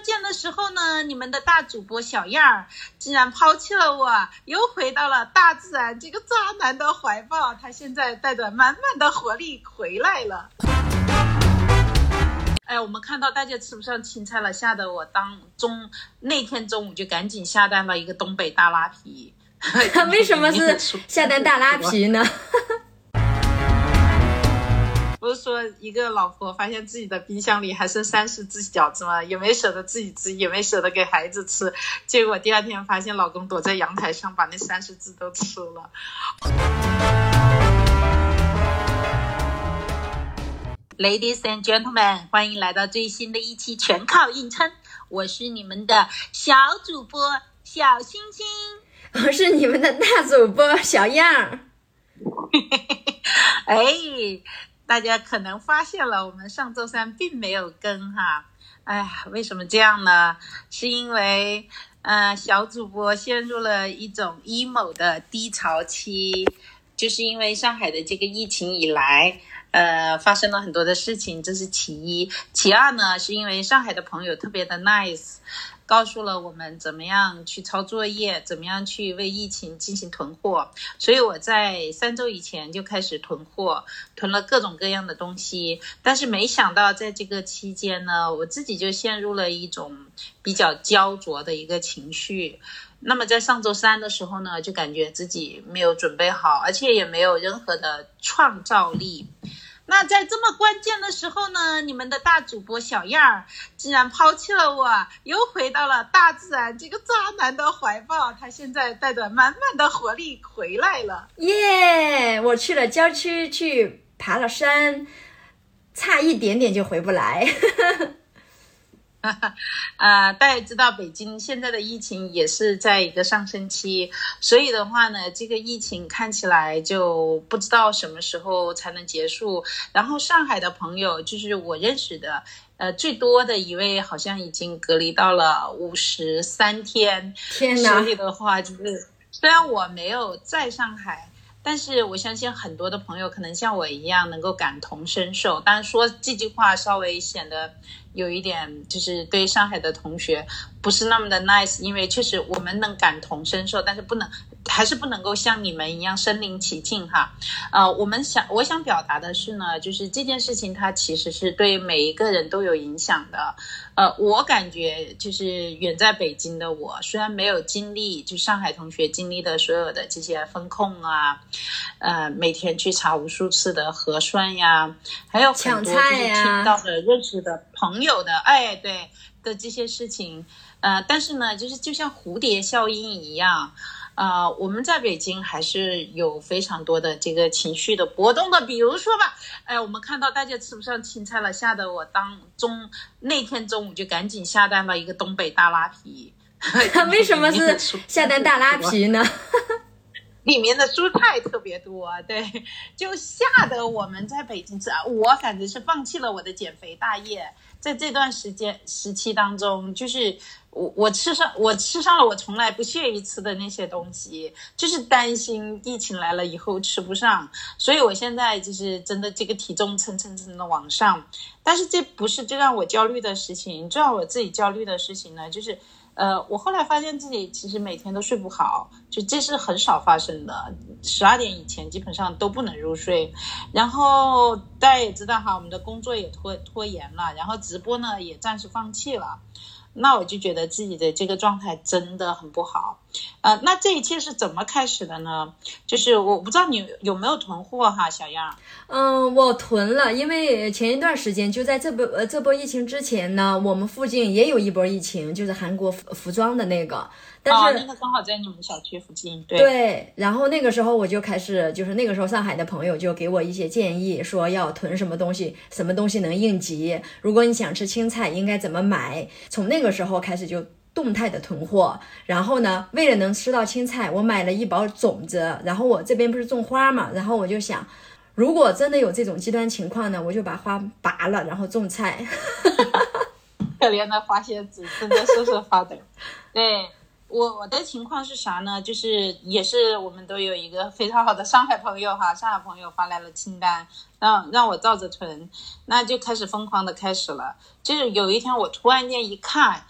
关键的时候呢，你们的大主播小样儿竟然抛弃了我，又回到了大自然这个渣男的怀抱。他现在带着满满的活力回来了。哎，我们看到大家吃不上青菜了，吓得我当中那天中午就赶紧下单了一个东北大拉皮。为什么是下单大拉皮呢？不是说一个老婆发现自己的冰箱里还剩三十只饺子吗？也没舍得自己吃，也没舍得给孩子吃，结果第二天发现老公躲在阳台上把那三十只都吃了。Ladies and gentlemen，欢迎来到最新的一期全靠硬撑，我是你们的小主播小星星，我是你们的大主播小样。哎。大家可能发现了，我们上周三并没有更哈，哎呀，为什么这样呢？是因为，呃，小主播陷入了一种 emo 的低潮期，就是因为上海的这个疫情以来，呃，发生了很多的事情，这是其一。其二呢，是因为上海的朋友特别的 nice。告诉了我们怎么样去抄作业，怎么样去为疫情进行囤货。所以我在三周以前就开始囤货，囤了各种各样的东西。但是没想到在这个期间呢，我自己就陷入了一种比较焦灼的一个情绪。那么在上周三的时候呢，就感觉自己没有准备好，而且也没有任何的创造力。那在这么关键的时候呢，你们的大主播小样儿竟然抛弃了我，又回到了大自然这个渣男的怀抱。他现在带着满满的活力回来了，耶！我去了郊区去爬了山，差一点点就回不来。哈哈，啊，大家知道北京现在的疫情也是在一个上升期，所以的话呢，这个疫情看起来就不知道什么时候才能结束。然后上海的朋友，就是我认识的，呃，最多的一位好像已经隔离到了五十三天。天哪！所以的话，就是虽然我没有在上海。但是我相信很多的朋友可能像我一样能够感同身受，但是说这句话稍微显得有一点，就是对上海的同学不是那么的 nice，因为确实我们能感同身受，但是不能。还是不能够像你们一样身临其境哈，呃，我们想我想表达的是呢，就是这件事情它其实是对每一个人都有影响的，呃，我感觉就是远在北京的我，虽然没有经历就上海同学经历的所有的这些风控啊，呃，每天去查无数次的核酸呀，还有很多就是听到的认识的朋友的，哎，对的这些事情，呃，但是呢，就是就像蝴蝶效应一样。啊，我们在北京还是有非常多的这个情绪的波动的。比如说吧，哎，我们看到大家吃不上青菜了，吓得我当中那天中午就赶紧下单了一个东北大拉皮。为什么是下单大拉皮呢？里面的蔬菜特别多，对，就吓得我们在北京吃，我反正是放弃了我的减肥大业。在这段时间时期当中，就是我我吃上我吃上了我从来不屑于吃的那些东西，就是担心疫情来了以后吃不上，所以我现在就是真的这个体重蹭蹭蹭的往上，但是这不是最让我焦虑的事情，最让我自己焦虑的事情呢，就是。呃，我后来发现自己其实每天都睡不好，就这是很少发生的。十二点以前基本上都不能入睡，然后大家也知道哈，我们的工作也拖拖延了，然后直播呢也暂时放弃了。那我就觉得自己的这个状态真的很不好，呃，那这一切是怎么开始的呢？就是我不知道你有没有囤货哈，小样。嗯，我囤了，因为前一段时间就在这波呃这波疫情之前呢，我们附近也有一波疫情，就是韩国服服装的那个。哦，那个刚好在你们小区附近，对。对，然后那个时候我就开始，就是那个时候上海的朋友就给我一些建议，说要囤什么东西，什么东西能应急。如果你想吃青菜，应该怎么买？从那个时候开始就动态的囤货。然后呢，为了能吃到青菜，我买了一包种子。然后我这边不是种花嘛，然后我就想，如果真的有这种极端情况呢，我就把花拔了，然后种菜。可怜的花仙子，真的瑟瑟发抖。对。我我的情况是啥呢？就是也是我们都有一个非常好的上海朋友哈，上海朋友发来了清单，让让我照着存，那就开始疯狂的开始了。就是有一天我突然间一看，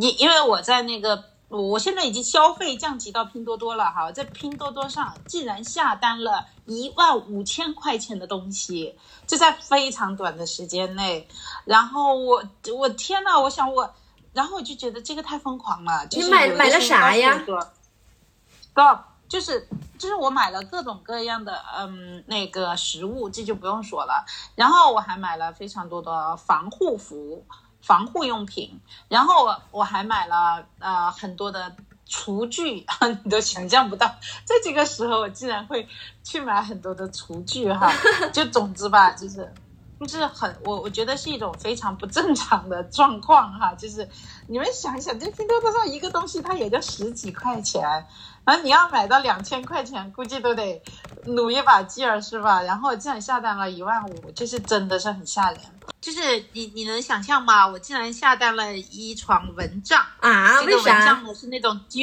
因因为我在那个。我现在已经消费降级到拼多多了哈，在拼多多上竟然下单了一万五千块钱的东西，就在非常短的时间内。然后我我天呐，我想我，然后我就觉得这个太疯狂了。就你买买了啥呀就是就是我买了各种各样的嗯那个食物，这就不用说了。然后我还买了非常多的防护服。防护用品，然后我我还买了呃很多的厨具，你都想象不到，在这个时候我竟然会去买很多的厨具哈，就总之吧，就是就是很我我觉得是一种非常不正常的状况哈，就是你们想一想，这拼多多上一个东西它也就十几块钱，然后你要买到两千块钱，估计都得努一把劲儿是吧？然后竟然下单了一万五，就是真的是很吓人。就是你你能想象吗？我竟然下单了一床蚊帐啊！这个蚊帐呢是那种九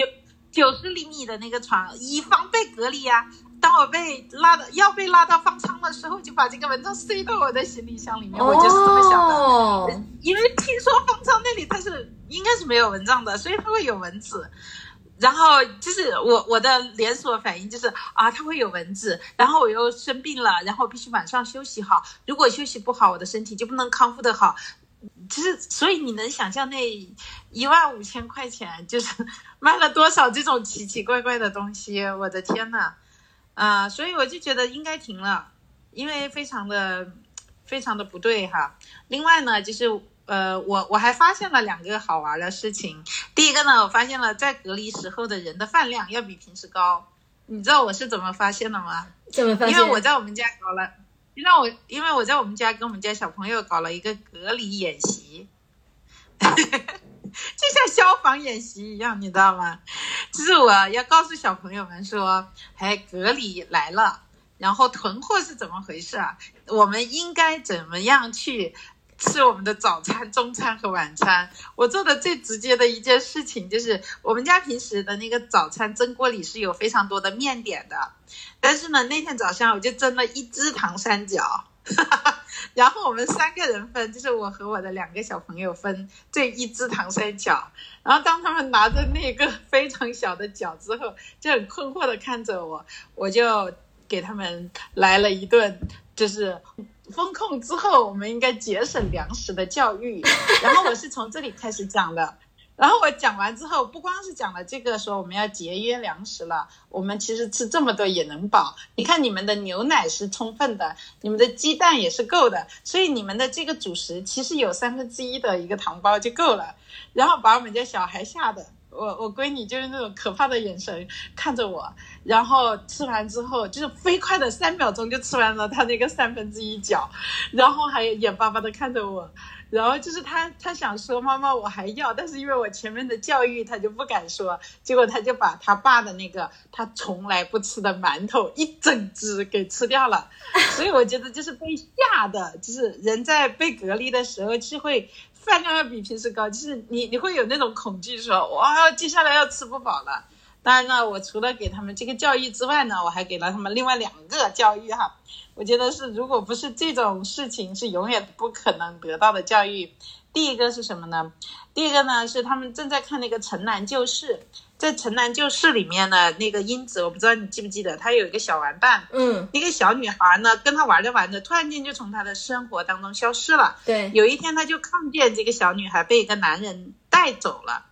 九十厘米的那个床，以防被隔离呀。当我被拉到要被拉到方舱的时候，就把这个蚊帐塞到我的行李箱里面。我就是这么想的，因为听说方舱那里它是应该是没有蚊帐的，所以它会有蚊子。然后就是我我的连锁反应就是啊，它会有蚊子，然后我又生病了，然后必须晚上休息好。如果休息不好，我的身体就不能康复的好。其实，所以你能想象那一万五千块钱就是卖了多少这种奇奇怪怪的东西？我的天呐！啊，所以我就觉得应该停了，因为非常的非常的不对哈。另外呢，就是。呃，我我还发现了两个好玩的事情。第一个呢，我发现了在隔离时候的人的饭量要比平时高。你知道我是怎么发现的吗？怎么发现？因为我在我们家搞了，让我因为我在我们家跟我们家小朋友搞了一个隔离演习，就像消防演习一样，你知道吗？就是我要告诉小朋友们说，哎，隔离来了，然后囤货是怎么回事啊？我们应该怎么样去？吃我们的早餐、中餐和晚餐。我做的最直接的一件事情就是，我们家平时的那个早餐蒸锅里是有非常多的面点的，但是呢，那天早上我就蒸了一只糖三角，然后我们三个人分，就是我和我的两个小朋友分这一只糖三角。然后当他们拿着那个非常小的角之后，就很困惑的看着我，我就给他们来了一顿，就是。风控之后，我们应该节省粮食的教育。然后我是从这里开始讲的。然后我讲完之后，不光是讲了这个说我们要节约粮食了，我们其实吃这么多也能饱。你看你们的牛奶是充分的，你们的鸡蛋也是够的，所以你们的这个主食其实有三分之一的一个糖包就够了。然后把我们家小孩吓的。我我闺女就是那种可怕的眼神看着我，然后吃完之后就是飞快的三秒钟就吃完了她那个三分之一角，然后还眼巴巴的看着我，然后就是她她想说妈妈我还要，但是因为我前面的教育她就不敢说，结果她就把她爸的那个她从来不吃的馒头一整只给吃掉了，所以我觉得就是被吓的，就是人在被隔离的时候就会。饭量要比平时高，就是你你会有那种恐惧，说哇，接下来要吃不饱了。当然呢，我除了给他们这个教育之外呢，我还给了他们另外两个教育哈。我觉得是，如果不是这种事情，是永远不可能得到的教育。第一个是什么呢？第一个呢是他们正在看那个《城南旧事》。在《城南旧事》里面呢，那个英子，我不知道你记不记得，她有一个小玩伴，嗯，一个小女孩呢，跟她玩着玩着，突然间就从她的生活当中消失了。对，有一天她就看见这个小女孩被一个男人带走了，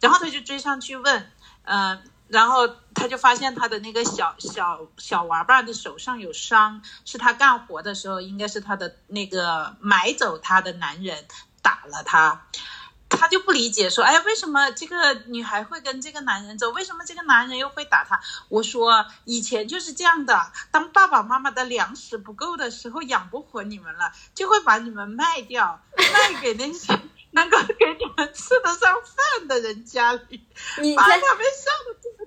然后她就追上去问，嗯，然后她就发现她的那个小小小玩伴的手上有伤，是她干活的时候，应该是她的那个买走她的男人打了她。他就不理解，说：“哎，为什么这个女孩会跟这个男人走？为什么这个男人又会打她？”我说：“以前就是这样的，当爸爸妈妈的粮食不够的时候，养不活你们了，就会把你们卖掉，卖给那些能够给你们吃得上饭的人家里，把他们笑得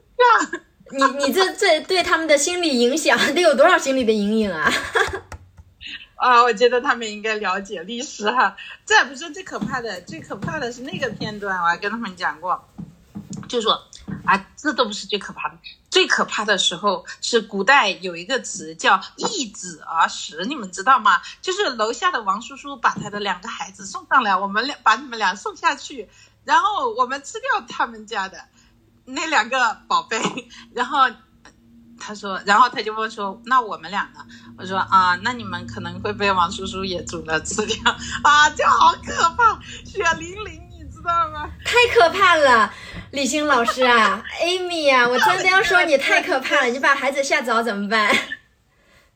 这。你你这这对他们的心理影响得有多少心理的阴影啊？” 啊，我觉得他们应该了解历史哈。再不说最可怕的，最可怕的是那个片段，我还跟他们讲过，就说啊，这都不是最可怕的，最可怕的时候是古代有一个词叫易子而食，你们知道吗？就是楼下的王叔叔把他的两个孩子送上来，我们俩把你们俩送下去，然后我们吃掉他们家的那两个宝贝，然后他说，然后他就问说，那我们俩呢？我说啊，那你们可能会被王叔叔也煮了吃掉 啊，就好可怕，血淋淋。你知道吗？太可怕了，李欣老师啊，Amy 呀，我真的要说你太可怕了，你把孩子吓着怎么办？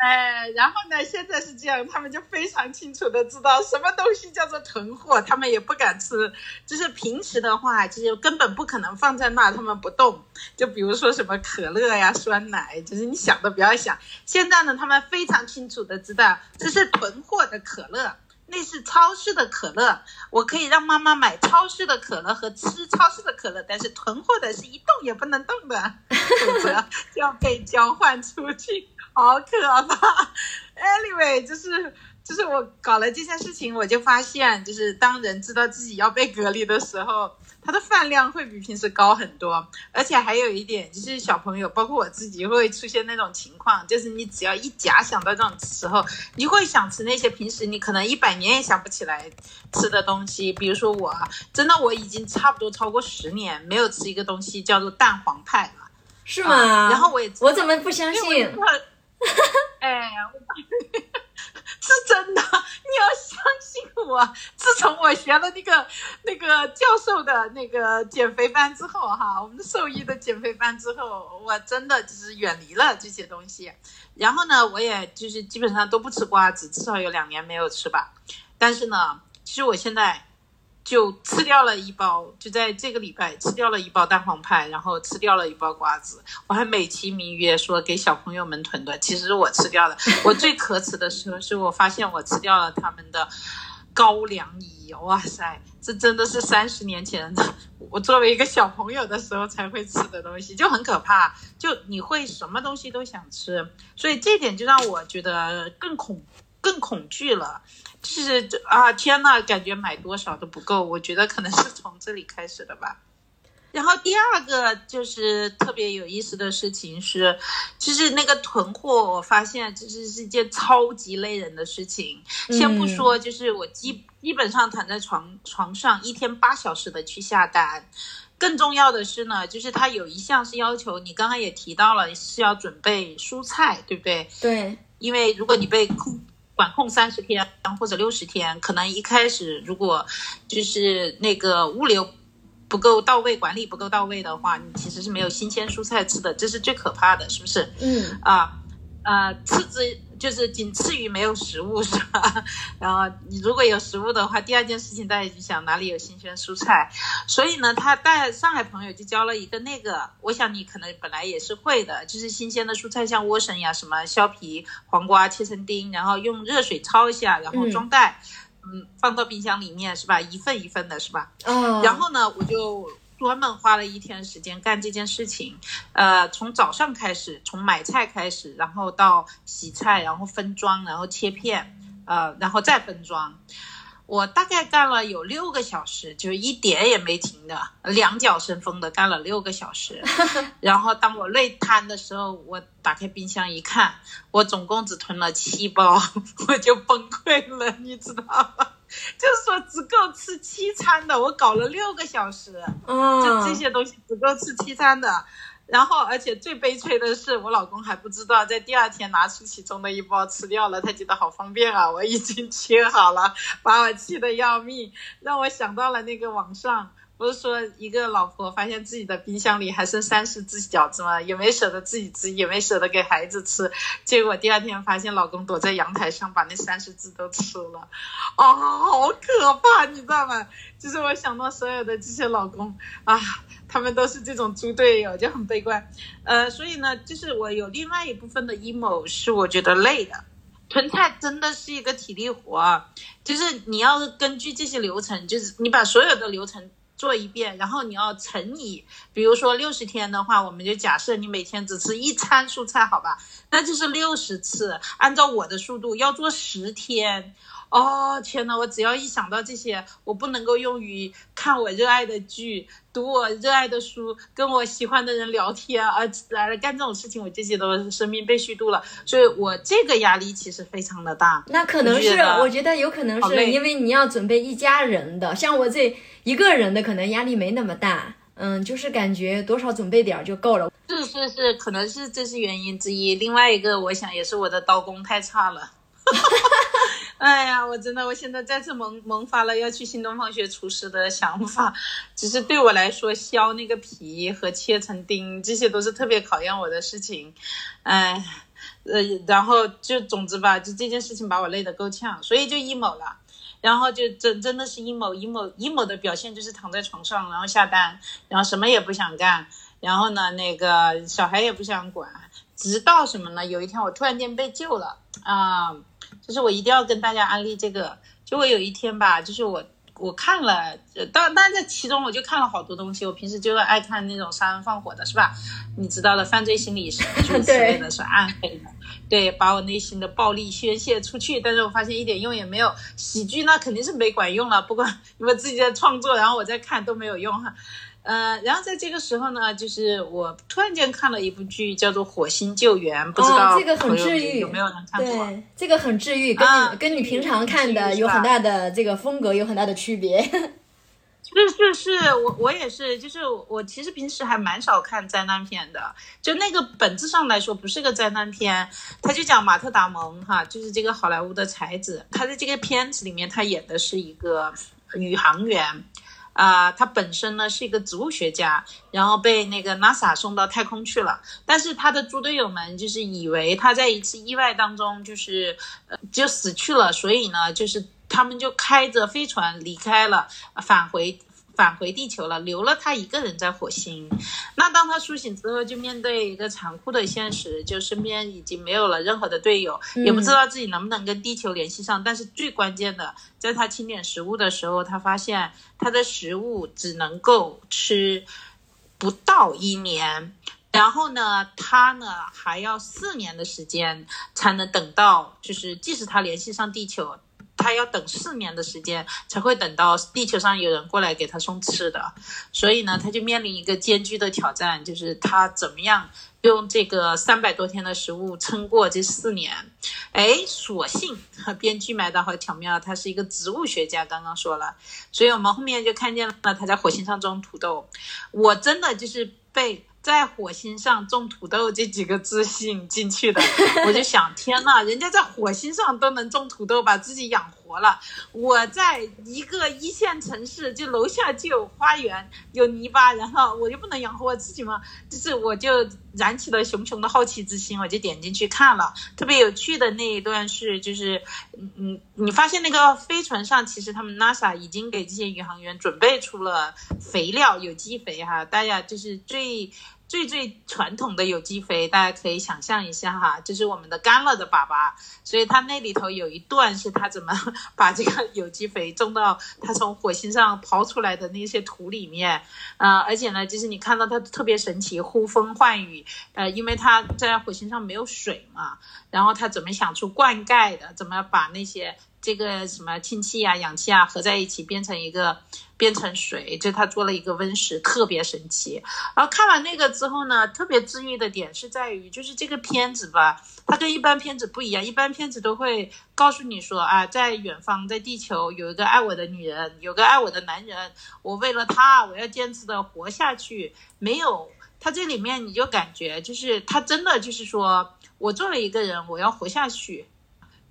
哎，然后呢？现在是这样，他们就非常清楚的知道什么东西叫做囤货，他们也不敢吃。就是平时的话，就是根本不可能放在那，他们不动。就比如说什么可乐呀、酸奶，就是你想都不要想。现在呢，他们非常清楚的知道这是囤货的可乐。那是超市的可乐，我可以让妈妈买超市的可乐和吃超市的可乐，但是囤货的是一动也不能动的，否则 就要被交换出去，好可怕。Anyway，就是就是我搞了这件事情，我就发现，就是当人知道自己要被隔离的时候。他的饭量会比平时高很多，而且还有一点就是小朋友，包括我自己会出现那种情况，就是你只要一假想到这种时候，你会想吃那些平时你可能一百年也想不起来吃的东西。比如说我，真的我已经差不多超过十年没有吃一个东西叫做蛋黄派了，是吗？然后我也我怎么不相信？哎。是真的，你要相信我。自从我学了那个 那个教授的那个减肥班之后，哈，我们的兽医的减肥班之后，我真的就是远离了这些东西。然后呢，我也就是基本上都不吃瓜子，至少有两年没有吃吧。但是呢，其实我现在。就吃掉了一包，就在这个礼拜吃掉了一包蛋黄派，然后吃掉了一包瓜子。我还美其名曰说给小朋友们囤的，其实我吃掉的。我最可耻的时候是我发现我吃掉了他们的高粱饴，哇塞，这真的是三十年前我作为一个小朋友的时候才会吃的东西，就很可怕。就你会什么东西都想吃，所以这点就让我觉得更恐更恐惧了。就是啊，天呐，感觉买多少都不够。我觉得可能是从这里开始的吧。然后第二个就是特别有意思的事情是，就是那个囤货，我发现这是是一件超级累人的事情。先不说，就是我基基本上躺在床床上一天八小时的去下单。更重要的是呢，就是它有一项是要求你，刚刚也提到了是要准备蔬菜，对不对？对，因为如果你被控。管控三十天或者六十天，可能一开始如果就是那个物流不够到位，管理不够到位的话，你其实是没有新鲜蔬菜吃的，这是最可怕的，是不是？嗯啊。呃，次之就是仅次于没有食物，是吧？然后你如果有食物的话，第二件事情大家就想哪里有新鲜蔬菜。所以呢，他带上海朋友就教了一个那个，我想你可能本来也是会的，就是新鲜的蔬菜，像莴笋呀、什么削皮黄瓜切成丁，然后用热水焯一下，然后装袋，嗯，放到冰箱里面，是吧？一份一份的，是吧？嗯。然后呢，我就。专门花了一天时间干这件事情，呃，从早上开始，从买菜开始，然后到洗菜，然后分装，然后切片，呃，然后再分装。我大概干了有六个小时，就一点也没停的，两脚生风的干了六个小时。然后当我累瘫的时候，我打开冰箱一看，我总共只囤了七包，我就崩溃了，你知道吗？就是说只够吃七餐的，我搞了六个小时，就这些东西只够吃七餐的。然后，而且最悲催的是，我老公还不知道，在第二天拿出其中的一包吃掉了，他觉得好方便啊！我已经 切好了，把我气得要命，让我想到了那个网上。不是说一个老婆发现自己的冰箱里还剩三十只饺子吗？也没舍得自己吃，也没舍得给孩子吃。结果第二天发现老公躲在阳台上把那三十只都吃了，啊，好可怕，你知道吗？就是我想到所有的这些老公啊，他们都是这种猪队友，就很悲观。呃，所以呢，就是我有另外一部分的 emo 是我觉得累的，囤菜真的是一个体力活，就是你要根据这些流程，就是你把所有的流程。做一遍，然后你要乘以，比如说六十天的话，我们就假设你每天只吃一餐蔬菜，好吧？那就是六十次，按照我的速度要做十天，哦天呐，我只要一想到这些，我不能够用于看我热爱的剧、读我热爱的书、跟我喜欢的人聊天而来干这种事情，我这些都是生命被虚度了。所以我这个压力其实非常的大。那可能是，我觉得有可能是因为你要准备一家人的，像我这一个人的，可能压力没那么大。嗯，就是感觉多少准备点就够了。是是是，可能是这是原因之一。另外一个，我想也是我的刀工太差了。哎呀，我真的，我现在再次萌萌发了要去新东方学厨师的想法。只是对我来说，削那个皮和切成丁，这些都是特别考验我的事情。哎，呃，然后就总之吧，就这件事情把我累得够呛，所以就 emo 了。然后就真真的是 emo emo emo 的表现就是躺在床上，然后下单，然后什么也不想干，然后呢，那个小孩也不想管，直到什么呢？有一天我突然间被救了啊！就是我一定要跟大家安利这个。就我有一天吧，就是我我看了，当当然在其中我就看了好多东西。我平时就是爱看那种杀人放火的，是吧？你知道的，犯罪心理是诸如此类的，是暗黑的，对，把我内心的暴力宣泄出去。但是我发现一点用也没有，喜剧那肯定是没管用了。不管 你们自己在创作，然后我在看都没有用哈。呃，然后在这个时候呢，就是我突然间看了一部剧，叫做《火星救援》，不知道这个很治愈，有没有人看过？对，这个很治愈，跟你跟你平常看的有很大的这个风格有很大的区别。是是是，我我也是，就是我其实平时还蛮少看灾难片的，就那个本质上来说不是个灾难片，他就讲马特·达蒙哈，就是这个好莱坞的才子，他在这个片子里面他演的是一个宇航员。啊，他本身呢是一个植物学家，然后被那个 NASA 送到太空去了。但是他的猪队友们就是以为他在一次意外当中就是呃就死去了，所以呢就是他们就开着飞船离开了，返回。返回地球了，留了他一个人在火星。那当他苏醒之后，就面对一个残酷的现实，就身边已经没有了任何的队友，也不知道自己能不能跟地球联系上。但是最关键的，在他清点食物的时候，他发现他的食物只能够吃不到一年，然后呢，他呢还要四年的时间才能等到，就是即使他联系上地球。他要等四年的时间才会等到地球上有人过来给他送吃的，所以呢，他就面临一个艰巨的挑战，就是他怎么样用这个三百多天的食物撑过这四年。哎，所幸编剧埋的好巧妙，他是一个植物学家，刚刚说了，所以我们后面就看见了他在火星上种土豆。我真的就是被。在火星上种土豆这几个字吸引进去的，我就想，天呐，人家在火星上都能种土豆，把自己养活活了。我在一个一线城市，就楼下就有花园，有泥巴，然后我就不能养活我自己吗？就是我就燃起了熊熊的好奇之心，我就点进去看了。特别有趣的那一段是，就是嗯，你发现那个飞船上，其实他们 NASA 已经给这些宇航员准备出了肥料，有机肥哈，大家就是最。最最传统的有机肥，大家可以想象一下哈，就是我们的干了的粑粑，所以它那里头有一段是它怎么 把这个有机肥种到它从火星上刨出来的那些土里面，呃，而且呢，就是你看到它特别神奇，呼风唤雨，呃，因为它在火星上没有水嘛，然后它怎么想出灌溉的，怎么把那些。这个什么氢气啊、氧气啊合在一起变成一个变成水，就他做了一个温室，特别神奇。然后看完那个之后呢，特别治愈的点是在于，就是这个片子吧，它跟一般片子不一样。一般片子都会告诉你说啊，在远方，在地球有一个爱我的女人，有个爱我的男人，我为了他，我要坚持的活下去。没有他这里面，你就感觉就是他真的就是说我做了一个人，我要活下去。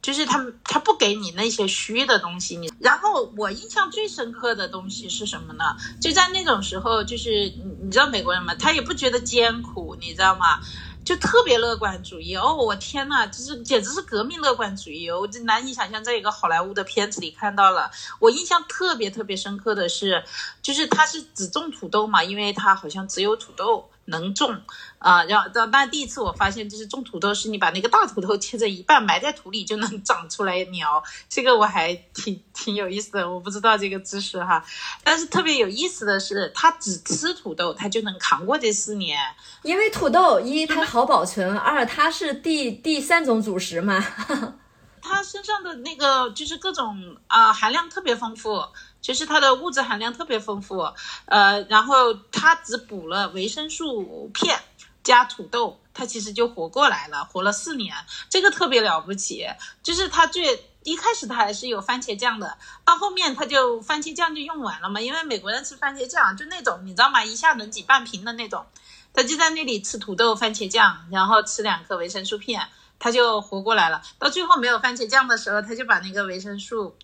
就是他，他不给你那些虚的东西，你。然后我印象最深刻的东西是什么呢？就在那种时候，就是你你知道美国人吗？他也不觉得艰苦，你知道吗？就特别乐观主义。哦，我天呐，就是简直是革命乐观主义，我就难以想象，在一个好莱坞的片子里看到了。我印象特别特别深刻的是，就是他是只种土豆嘛，因为他好像只有土豆。能种啊，然后但第一次我发现，就是种土豆是你把那个大土豆切成一半埋在土里就能长出来苗，这个我还挺挺有意思的，我不知道这个知识哈。但是特别有意思的是，它只吃土豆，它就能扛过这四年，因为土豆一它好保存，二它是第第三种主食嘛。它身上的那个就是各种啊含量特别丰富，就是它的物质含量特别丰富，呃，然后它只补了维生素片加土豆，它其实就活过来了，活了四年，这个特别了不起。就是它最一开始它还是有番茄酱的，到后面它就番茄酱就用完了嘛，因为美国人吃番茄酱就那种你知道吗？一下能挤半瓶的那种，他就在那里吃土豆番茄酱，然后吃两颗维生素片。他就活过来了。到最后没有番茄酱的时候，他就把那个维生素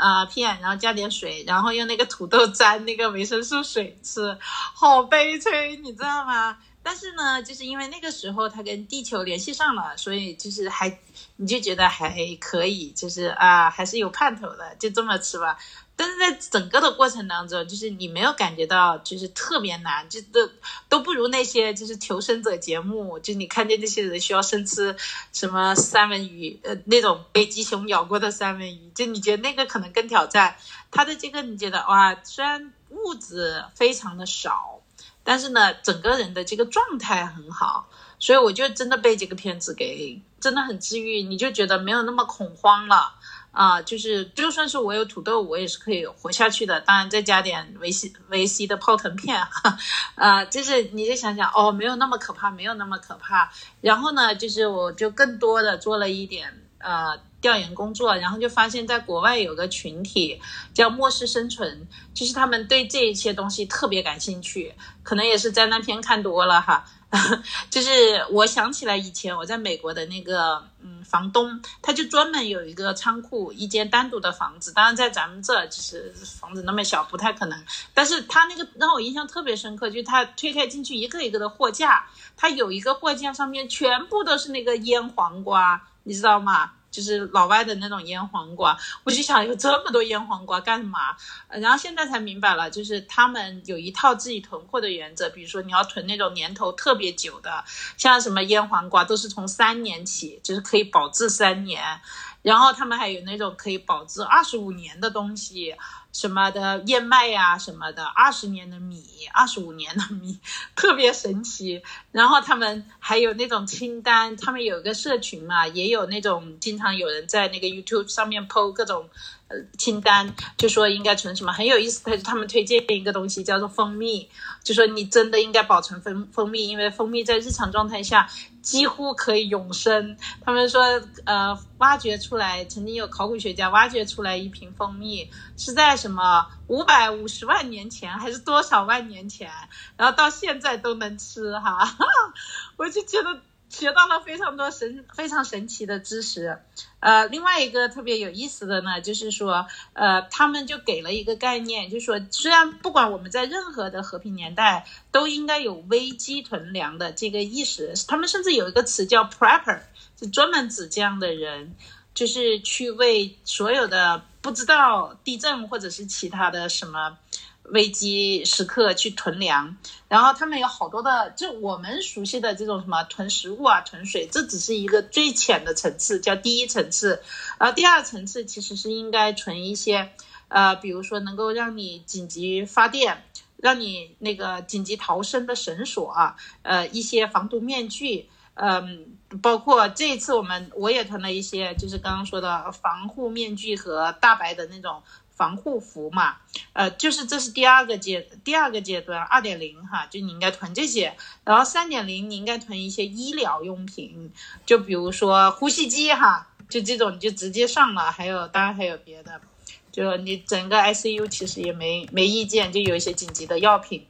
啊片，然后加点水，然后用那个土豆沾那个维生素水吃，好悲催，你知道吗？但是呢，就是因为那个时候它跟地球联系上了，所以就是还你就觉得还可以，就是啊还是有盼头的，就这么吃吧。但是在整个的过程当中，就是你没有感觉到就是特别难，就都都不如那些就是求生者节目，就你看见那些人需要生吃什么三文鱼，呃，那种北极熊咬过的三文鱼，就你觉得那个可能更挑战。他的这个你觉得哇，虽然物质非常的少，但是呢，整个人的这个状态很好，所以我就真的被这个片子给真的很治愈，你就觉得没有那么恐慌了。啊，就是就算是我有土豆，我也是可以活下去的。当然再加点维 C 维 C 的泡腾片，哈，啊，就是你就想想哦，没有那么可怕，没有那么可怕。然后呢，就是我就更多的做了一点呃调研工作，然后就发现，在国外有个群体叫末世生存，就是他们对这一些东西特别感兴趣，可能也是灾难片看多了哈。就是我想起来以前我在美国的那个嗯房东，他就专门有一个仓库，一间单独的房子。当然在咱们这就是房子那么小不太可能，但是他那个让我印象特别深刻，就是他推开进去一个一个的货架，他有一个货架上面全部都是那个腌黄瓜，你知道吗？就是老外的那种腌黄瓜，我就想有这么多腌黄瓜干嘛？然后现在才明白了，就是他们有一套自己囤货的原则，比如说你要囤那种年头特别久的，像什么腌黄瓜都是从三年起，就是可以保质三年。然后他们还有那种可以保质二十五年的东西。什么的燕麦呀，什么的，二十年的米，二十五年的米，特别神奇。然后他们还有那种清单，他们有个社群嘛，也有那种经常有人在那个 YouTube 上面 PO 各种。清单就说应该存什么很有意思，他他们推荐一个东西叫做蜂蜜，就说你真的应该保存蜂蜂蜜，因为蜂蜜在日常状态下几乎可以永生。他们说，呃，挖掘出来，曾经有考古学家挖掘出来一瓶蜂蜜，是在什么五百五十万年前还是多少万年前，然后到现在都能吃哈，我就觉得。学到了非常多神非常神奇的知识，呃，另外一个特别有意思的呢，就是说，呃，他们就给了一个概念，就是说，虽然不管我们在任何的和平年代，都应该有危机囤粮的这个意识，他们甚至有一个词叫 prepper，是专门指这样的人，就是去为所有的不知道地震或者是其他的什么。危机时刻去囤粮，然后他们有好多的，就我们熟悉的这种什么囤食物啊、囤水，这只是一个最浅的层次，叫第一层次。然后，第二层次其实是应该存一些，呃，比如说能够让你紧急发电、让你那个紧急逃生的绳索啊，呃，一些防毒面具，嗯，包括这一次我们我也囤了一些，就是刚刚说的防护面具和大白的那种。防护服嘛，呃，就是这是第二个阶第二个阶段二点零哈，就你应该囤这些，然后三点零你应该囤一些医疗用品，就比如说呼吸机哈，就这种你就直接上了，还有当然还有别的，就你整个 ICU 其实也没没意见，就有一些紧急的药品，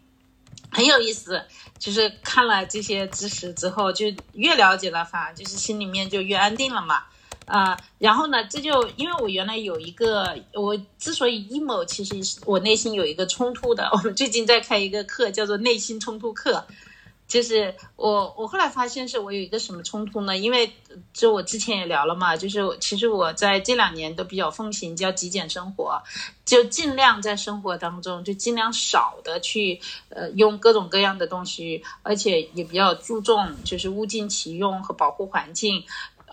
很有意思，就是看了这些知识之后，就越了解了，反而就是心里面就越安定了嘛。啊，然后呢，这就因为我原来有一个，我之所以 emo，其实是我内心有一个冲突的。我们最近在开一个课，叫做内心冲突课，就是我我后来发现是我有一个什么冲突呢？因为就我之前也聊了嘛，就是其实我在这两年都比较奉行叫极简生活，就尽量在生活当中就尽量少的去呃用各种各样的东西，而且也比较注重就是物尽其用和保护环境。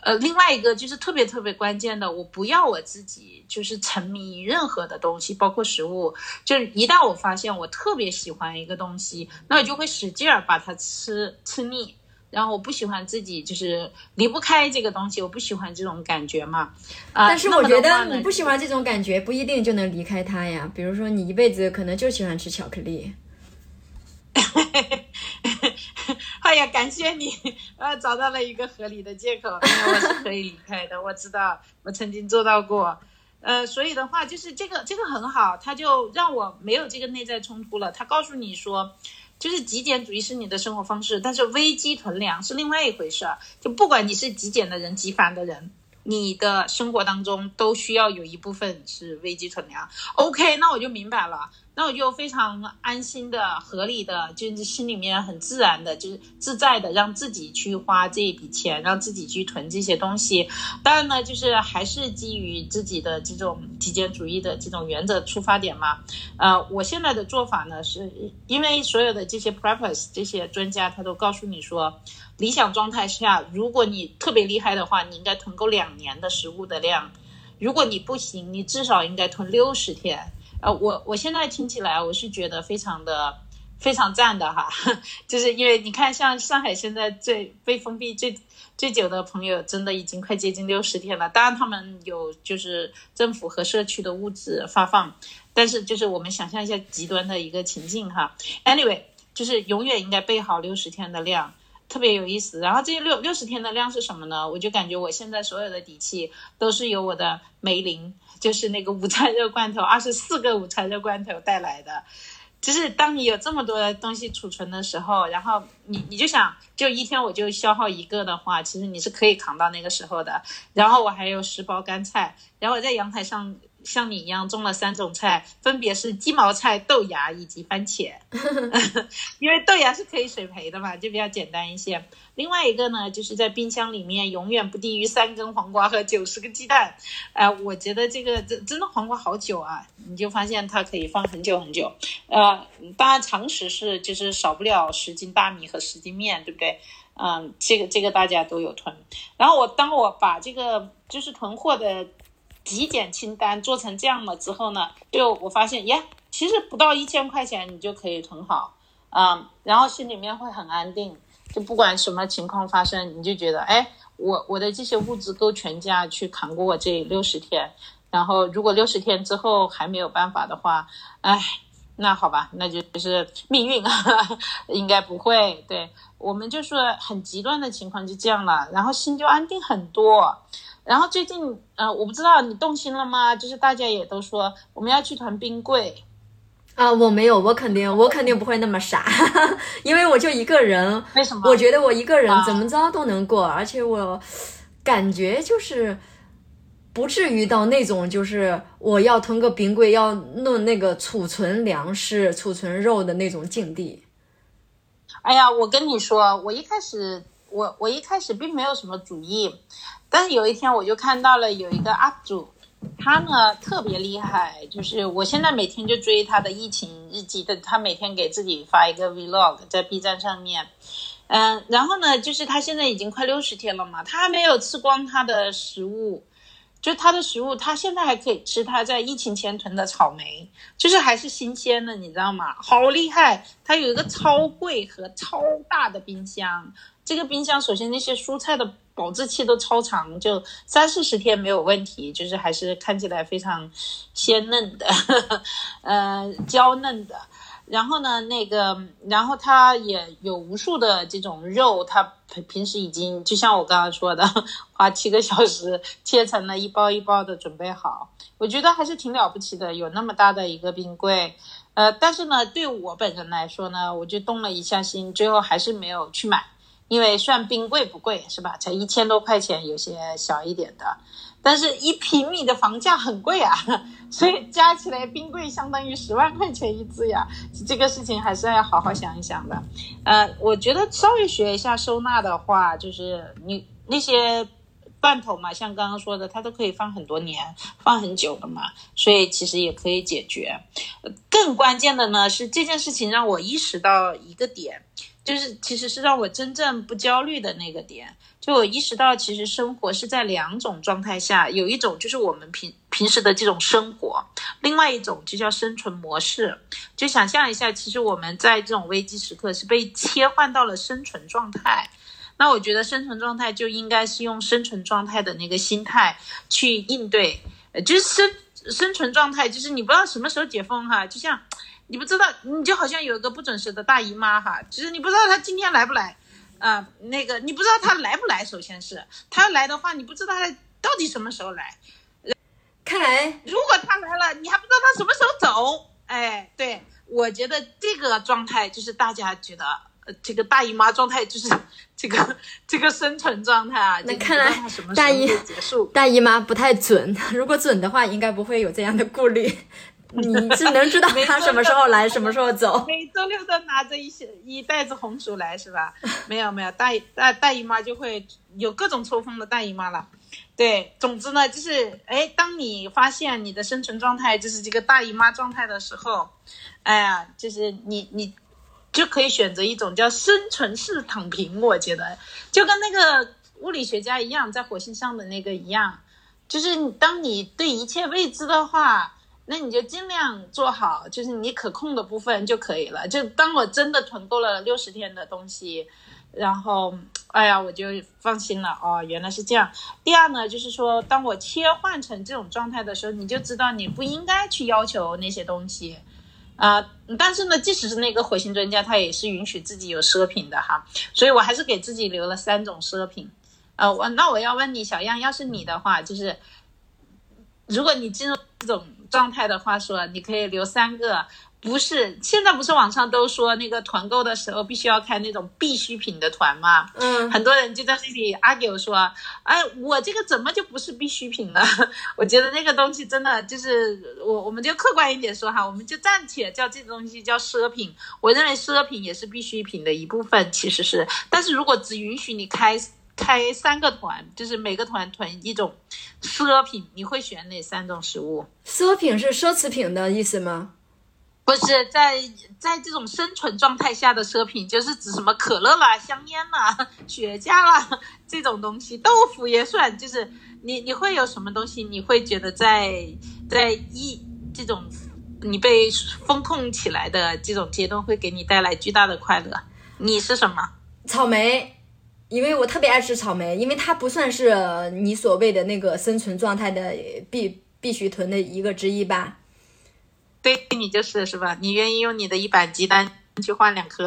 呃，另外一个就是特别特别关键的，我不要我自己就是沉迷于任何的东西，包括食物。就是一旦我发现我特别喜欢一个东西，那我就会使劲儿把它吃吃腻。然后我不喜欢自己就是离不开这个东西，我不喜欢这种感觉嘛。啊，但是我觉得你不喜欢这种感觉，不一定就能离开它呀。比如说你一辈子可能就喜欢吃巧克力。哎呀，感谢你，呃，找到了一个合理的借口，因为我是可以离开的，我知道我曾经做到过。呃，所以的话就是这个这个很好，他就让我没有这个内在冲突了。他告诉你说。就是极简主义是你的生活方式，但是危机囤粮是另外一回事儿。就不管你是极简的人、极繁的人，你的生活当中都需要有一部分是危机囤粮。OK，那我就明白了。那我就非常安心的、合理的，就是心里面很自然的，就是自在的，让自己去花这一笔钱，让自己去囤这些东西。当然呢，就是还是基于自己的这种极简主义的这种原则出发点嘛。呃，我现在的做法呢，是因为所有的这些 preppers 这些专家他都告诉你说，理想状态下，如果你特别厉害的话，你应该囤够两年的食物的量；如果你不行，你至少应该囤六十天。呃，我我现在听起来，我是觉得非常的非常赞的哈，就是因为你看，像上海现在最被封闭最最久的朋友，真的已经快接近六十天了。当然，他们有就是政府和社区的物资发放，但是就是我们想象一下极端的一个情境哈。Anyway，就是永远应该备好六十天的量，特别有意思。然后这六六十天的量是什么呢？我就感觉我现在所有的底气都是由我的梅林。就是那个午餐肉罐头，二十四个午餐肉罐头带来的。就是当你有这么多东西储存的时候，然后你你就想，就一天我就消耗一个的话，其实你是可以扛到那个时候的。然后我还有十包干菜，然后我在阳台上。像你一样种了三种菜，分别是鸡毛菜、豆芽以及番茄，因为豆芽是可以水培的嘛，就比较简单一些。另外一个呢，就是在冰箱里面永远不低于三根黄瓜和九十个鸡蛋。呃，我觉得这个真真的黄瓜好久啊，你就发现它可以放很久很久。呃，当然常识是就是少不了十斤大米和十斤面，对不对？嗯，这个这个大家都有囤。然后我当我把这个就是囤货的。极简清单做成这样了之后呢，就我发现，耶，其实不到一千块钱你就可以囤好，嗯，然后心里面会很安定，就不管什么情况发生，你就觉得，哎，我我的这些物资够全家去扛过这六十天，然后如果六十天之后还没有办法的话，哎，那好吧，那就是命运，应该不会，对我们就是很极端的情况就这样了，然后心就安定很多。然后最近，呃，我不知道你动心了吗？就是大家也都说我们要去囤冰柜，啊，我没有，我肯定，我肯定不会那么傻，因为我就一个人。为什么？我觉得我一个人怎么着都能过，而且我感觉就是不至于到那种就是我要囤个冰柜，要弄那个储存粮食、储存肉的那种境地。哎呀，我跟你说，我一开始，我我一开始并没有什么主意。但是有一天我就看到了有一个 UP 主，他呢特别厉害，就是我现在每天就追他的疫情日记的，他每天给自己发一个 Vlog 在 B 站上面，嗯，然后呢，就是他现在已经快六十天了嘛，他还没有吃光他的食物，就他的食物，他现在还可以吃他在疫情前囤的草莓，就是还是新鲜的，你知道吗？好厉害，他有一个超贵和超大的冰箱，这个冰箱首先那些蔬菜的。保质期都超长，就三四十天没有问题，就是还是看起来非常鲜嫩的，呃，娇嫩的。然后呢，那个，然后它也有无数的这种肉，它平时已经就像我刚刚说的，花七个小时切成了一包一包的准备好。我觉得还是挺了不起的，有那么大的一个冰柜。呃，但是呢，对我本人来说呢，我就动了一下心，最后还是没有去买。因为算冰贵不贵是吧？才一千多块钱，有些小一点的，但是一平米的房价很贵啊，所以加起来冰柜相当于十万块钱一只呀。这个事情还是要好好想一想的。呃，我觉得稍微学一下收纳的话，就是你那些罐头嘛，像刚刚说的，它都可以放很多年，放很久的嘛，所以其实也可以解决。更关键的呢是这件事情让我意识到一个点。就是其实是让我真正不焦虑的那个点，就我意识到，其实生活是在两种状态下，有一种就是我们平平时的这种生活，另外一种就叫生存模式。就想象一下，其实我们在这种危机时刻是被切换到了生存状态。那我觉得生存状态就应该是用生存状态的那个心态去应对，就是生生存状态，就是你不知道什么时候解封哈，就像你不知道，你就好像有一个不准时的大姨妈哈，其实你不知道她今天来不来，啊、那个你不知道她来不来，首先是她要来的话，你不知道她到底什么时候来，看来如果她来了，你还不知道她什么时候走，哎，对我觉得这个状态就是大家觉得。呃，这个大姨妈状态就是 这个这个生存状态啊，那看来大姨。大姨妈不太准，如果准的话，应该不会有这样的顾虑。你是能知道 他什么时候来，什么时候走。每周六都拿着一些一袋子红薯来是吧？没有没有，大姨大大姨妈就会有各种抽风的大姨妈了。对，总之呢，就是哎，当你发现你的生存状态就是这个大姨妈状态的时候，哎呀，就是你你就可以选择一种叫生存式躺平。我觉得就跟那个物理学家一样，在火星上的那个一样，就是当你对一切未知的话。那你就尽量做好，就是你可控的部分就可以了。就当我真的囤够了六十天的东西，然后，哎呀，我就放心了。哦，原来是这样。第二呢，就是说，当我切换成这种状态的时候，你就知道你不应该去要求那些东西。啊、但是呢，即使是那个火星专家，他也是允许自己有奢品的哈，所以我还是给自己留了三种奢品。呃，我那我要问你，小样，要是你的话，就是如果你进入这种状态的话说，你可以留三个。不是，现在不是网上都说那个团购的时候必须要开那种必需品的团吗？嗯，很多人就在那里 argue 说，哎，我这个怎么就不是必需品呢？我觉得那个东西真的就是我，我们就客观一点说哈，我们就暂且叫这个东西叫奢品。我认为奢品也是必需品的一部分，其实是。但是如果只允许你开开三个团，就是每个团囤一种奢品，你会选哪三种食物？奢品是奢侈品的意思吗？不是在在这种生存状态下的奢品，就是指什么可乐啦、香烟啦、雪茄啦 这种东西，豆腐也算。就是你你会有什么东西，你会觉得在在一这种你被风控起来的这种阶段，会给你带来巨大的快乐？你是什么？草莓，因为我特别爱吃草莓，因为它不算是你所谓的那个生存状态的必必须囤的一个之一吧。对你就是是吧？你愿意用你的一板鸡蛋去换两颗？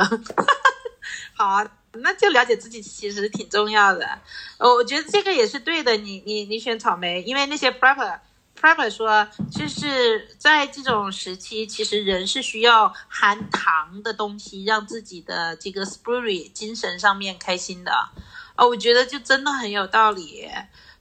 好啊，那就了解自己其实挺重要的。呃，我觉得这个也是对的。你你你选草莓，因为那些 prepper 他们说，就是在这种时期，其实人是需要含糖的东西，让自己的这个 spirit 精神上面开心的。啊、我觉得就真的很有道理。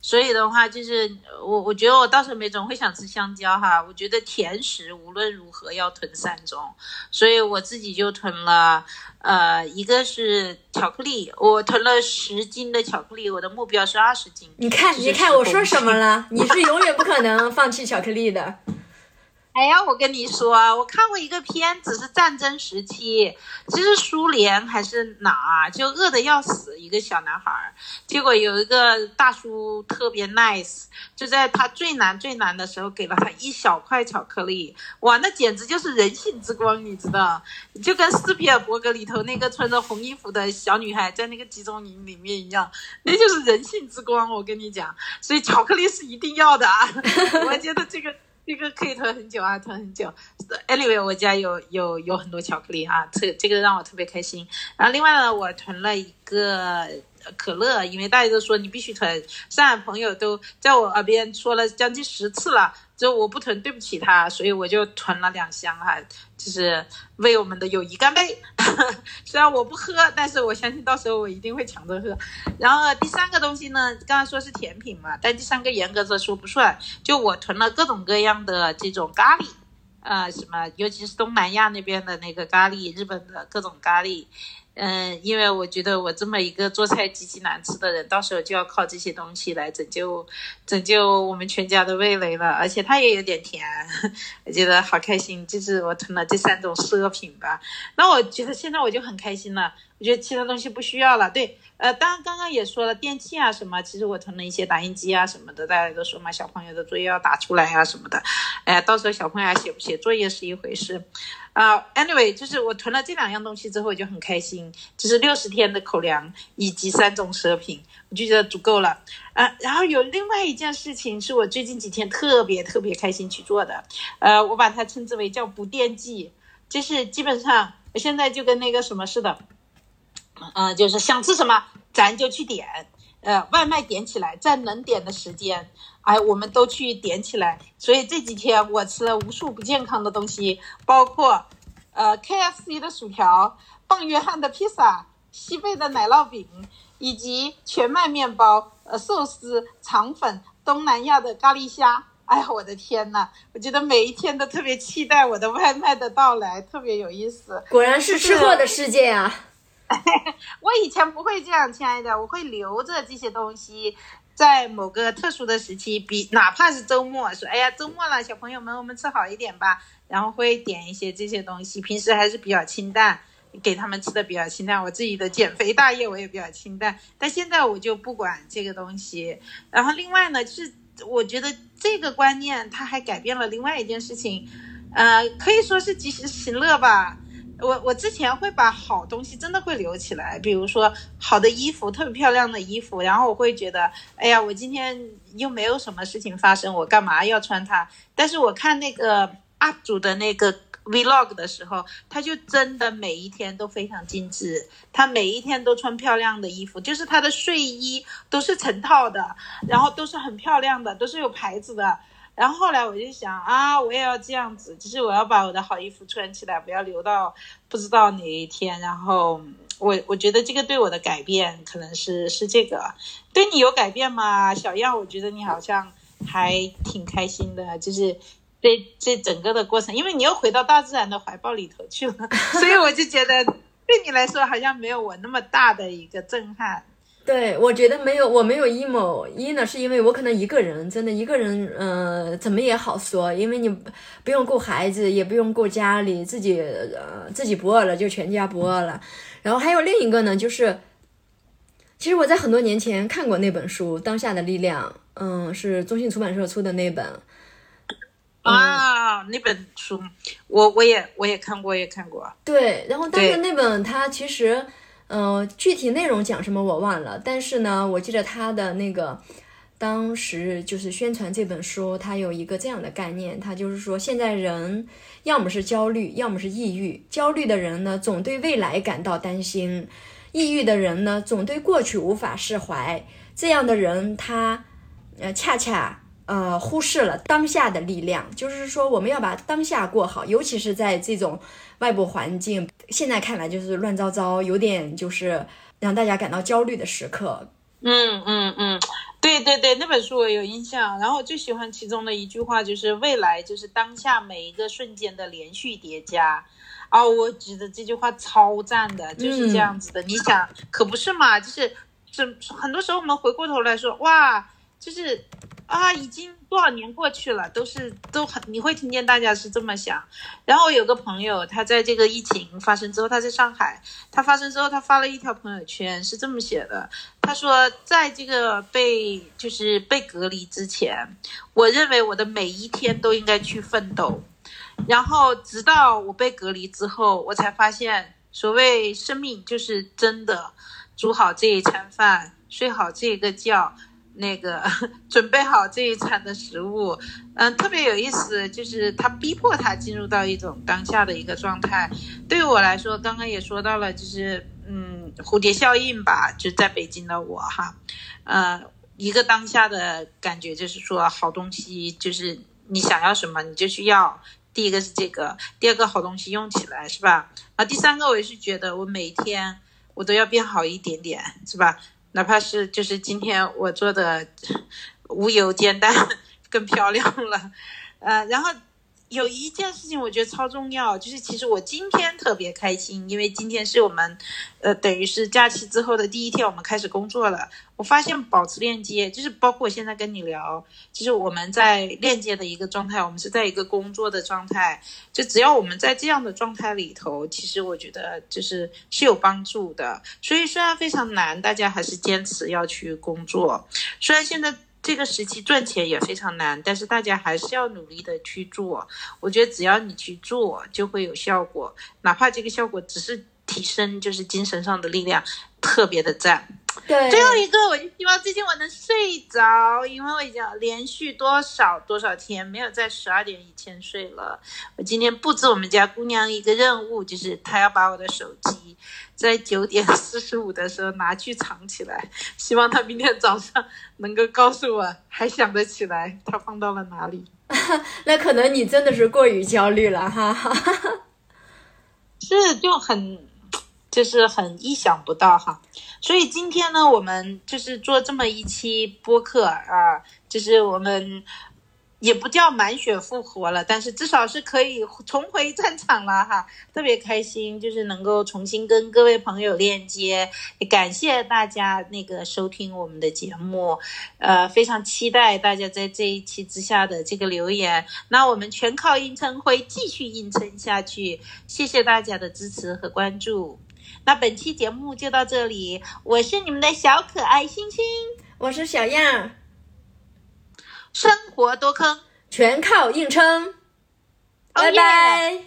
所以的话，就是我我觉得我到时候没准会想吃香蕉哈。我觉得甜食无论如何要囤三种，所以我自己就囤了，呃，一个是巧克力，我囤了十斤的巧克力，我的目标是二十斤。你看，你看我说什么了？你是永远不可能放弃巧克力的。哎呀，我跟你说，我看过一个片子，是战争时期，其实苏联还是哪，就饿得要死，一个小男孩儿，结果有一个大叔特别 nice，就在他最难最难的时候给了他一小块巧克力，哇，那简直就是人性之光，你知道？就跟斯皮尔伯格里头那个穿着红衣服的小女孩在那个集中营里面一样，那就是人性之光，我跟你讲，所以巧克力是一定要的啊，我觉得这个。这个可以囤很久啊，囤很久。Anyway，我家有有有很多巧克力啊，这这个让我特别开心。然后另外呢，我囤了一个可乐，因为大家都说你必须囤，上海朋友都在我耳边说了将近十次了，就我不囤对不起他，所以我就囤了两箱哈、就是为我们的友谊干杯。虽然我不喝，但是我相信到时候我一定会抢着喝。然后第三个东西呢，刚刚说是甜品嘛，但第三个严格的说不算，就我囤了各种各样的这种咖喱，呃，什么，尤其是东南亚那边的那个咖喱，日本的各种咖喱。嗯，因为我觉得我这么一个做菜极其难吃的人，到时候就要靠这些东西来拯救拯救我们全家的味蕾了，而且它也有点甜，我觉得好开心。就是我囤了这三种奢品吧，那我觉得现在我就很开心了。我觉得其他东西不需要了。对，呃，当然刚刚也说了电器啊什么，其实我囤了一些打印机啊什么的，大家都说嘛，小朋友的作业要打出来呀什么的，哎，到时候小朋友还写不写作业是一回事，啊，anyway，就是我囤了这两样东西之后，我就很开心，就是六十天的口粮以及三种奢品，我就觉得足够了，呃，然后有另外一件事情是我最近几天特别特别开心去做的，呃，我把它称之为叫不惦记，就是基本上我现在就跟那个什么似的。嗯，就是想吃什么咱就去点，呃，外卖点起来，在能点的时间，哎，我们都去点起来。所以这几天我吃了无数不健康的东西，包括呃 KFC 的薯条、棒约翰的披萨、西贝的奶酪饼，以及全麦面包、呃寿司、肠粉、东南亚的咖喱虾。哎呀，我的天呐！我觉得每一天都特别期待我的外卖的到来，特别有意思。果然是吃货的世界啊！我以前不会这样，亲爱的，我会留着这些东西，在某个特殊的时期，比哪怕是周末，说哎呀周末了，小朋友们我们吃好一点吧，然后会点一些这些东西。平时还是比较清淡，给他们吃的比较清淡。我自己的减肥大业我也比较清淡，但现在我就不管这个东西。然后另外呢，就是我觉得这个观念它还改变了另外一件事情，呃，可以说是及时行乐吧。我我之前会把好东西真的会留起来，比如说好的衣服，特别漂亮的衣服，然后我会觉得，哎呀，我今天又没有什么事情发生，我干嘛要穿它？但是我看那个 UP 主的那个 Vlog 的时候，他就真的每一天都非常精致，他每一天都穿漂亮的衣服，就是他的睡衣都是成套的，然后都是很漂亮的，都是有牌子的。然后后来我就想啊，我也要这样子，就是我要把我的好衣服穿起来，不要留到不知道哪一天。然后我我觉得这个对我的改变可能是是这个，对你有改变吗，小样？我觉得你好像还挺开心的，就是这这整个的过程，因为你又回到大自然的怀抱里头去了，所以我就觉得对你来说好像没有我那么大的一个震撼。对，我觉得没有，我没有 emo。一呢，是因为我可能一个人，真的一个人，呃，怎么也好说，因为你不用顾孩子，也不用顾家里，自己呃自己不饿了，就全家不饿了。然后还有另一个呢，就是其实我在很多年前看过那本书《当下的力量》，嗯，是中信出版社出的那本。啊，那本书我我也我也看过，也看过。对，然后但是那本它其实。嗯，具体内容讲什么我忘了，但是呢，我记得他的那个当时就是宣传这本书，他有一个这样的概念，他就是说现在人要么是焦虑，要么是抑郁。焦虑的人呢，总对未来感到担心；抑郁的人呢，总对过去无法释怀。这样的人，他呃，恰恰呃，忽视了当下的力量。就是说，我们要把当下过好，尤其是在这种。外部环境现在看来就是乱糟糟，有点就是让大家感到焦虑的时刻。嗯嗯嗯，对对对，那本书我有印象。然后我最喜欢其中的一句话就是“未来就是当下每一个瞬间的连续叠加”。啊，我觉得这句话超赞的，就是这样子的。你想，可不是嘛？就是这很多时候我们回过头来说，哇，就是。啊，已经多少年过去了，都是都很，你会听见大家是这么想。然后有个朋友，他在这个疫情发生之后，他在上海，他发生之后，他发了一条朋友圈，是这么写的：他说，在这个被就是被隔离之前，我认为我的每一天都应该去奋斗。然后直到我被隔离之后，我才发现，所谓生命就是真的，煮好这一餐饭，睡好这个觉。那个 准备好这一餐的食物，嗯，特别有意思，就是他逼迫他进入到一种当下的一个状态。对于我来说，刚刚也说到了，就是嗯，蝴蝶效应吧，就在北京的我哈，呃，一个当下的感觉就是说，好东西就是你想要什么你就去要。第一个是这个，第二个好东西用起来是吧？啊，第三个我也是觉得我每天我都要变好一点点，是吧？哪怕是就是今天我做的无油煎蛋 更漂亮了，呃，然后有一件事情我觉得超重要，就是其实我今天特别开心，因为今天是我们，呃，等于是假期之后的第一天，我们开始工作了。我发现保持链接，就是包括我现在跟你聊，就是我们在链接的一个状态，我们是在一个工作的状态。就只要我们在这样的状态里头，其实我觉得就是是有帮助的。所以虽然非常难，大家还是坚持要去工作。虽然现在。这个时期赚钱也非常难，但是大家还是要努力的去做。我觉得只要你去做，就会有效果，哪怕这个效果只是提升，就是精神上的力量，特别的赞。对，最后一个，我就希望最近我能睡着，因为我已经连续多少多少天没有在十二点以前睡了。我今天布置我们家姑娘一个任务，就是她要把我的手机在九点四十五的时候拿去藏起来，希望她明天早上能够告诉我还想得起来她放到了哪里。那可能你真的是过于焦虑了，哈，是就很。就是很意想不到哈，所以今天呢，我们就是做这么一期播客啊，就是我们也不叫满血复活了，但是至少是可以重回战场了哈，特别开心，就是能够重新跟各位朋友链接，也感谢大家那个收听我们的节目，呃，非常期待大家在这一期之下的这个留言，那我们全靠硬撑会继续硬撑下去，谢谢大家的支持和关注。那本期节目就到这里，我是你们的小可爱星星，我是小样，生活多坑，全靠硬撑，拜拜。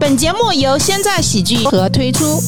本节目由现在喜剧和推出。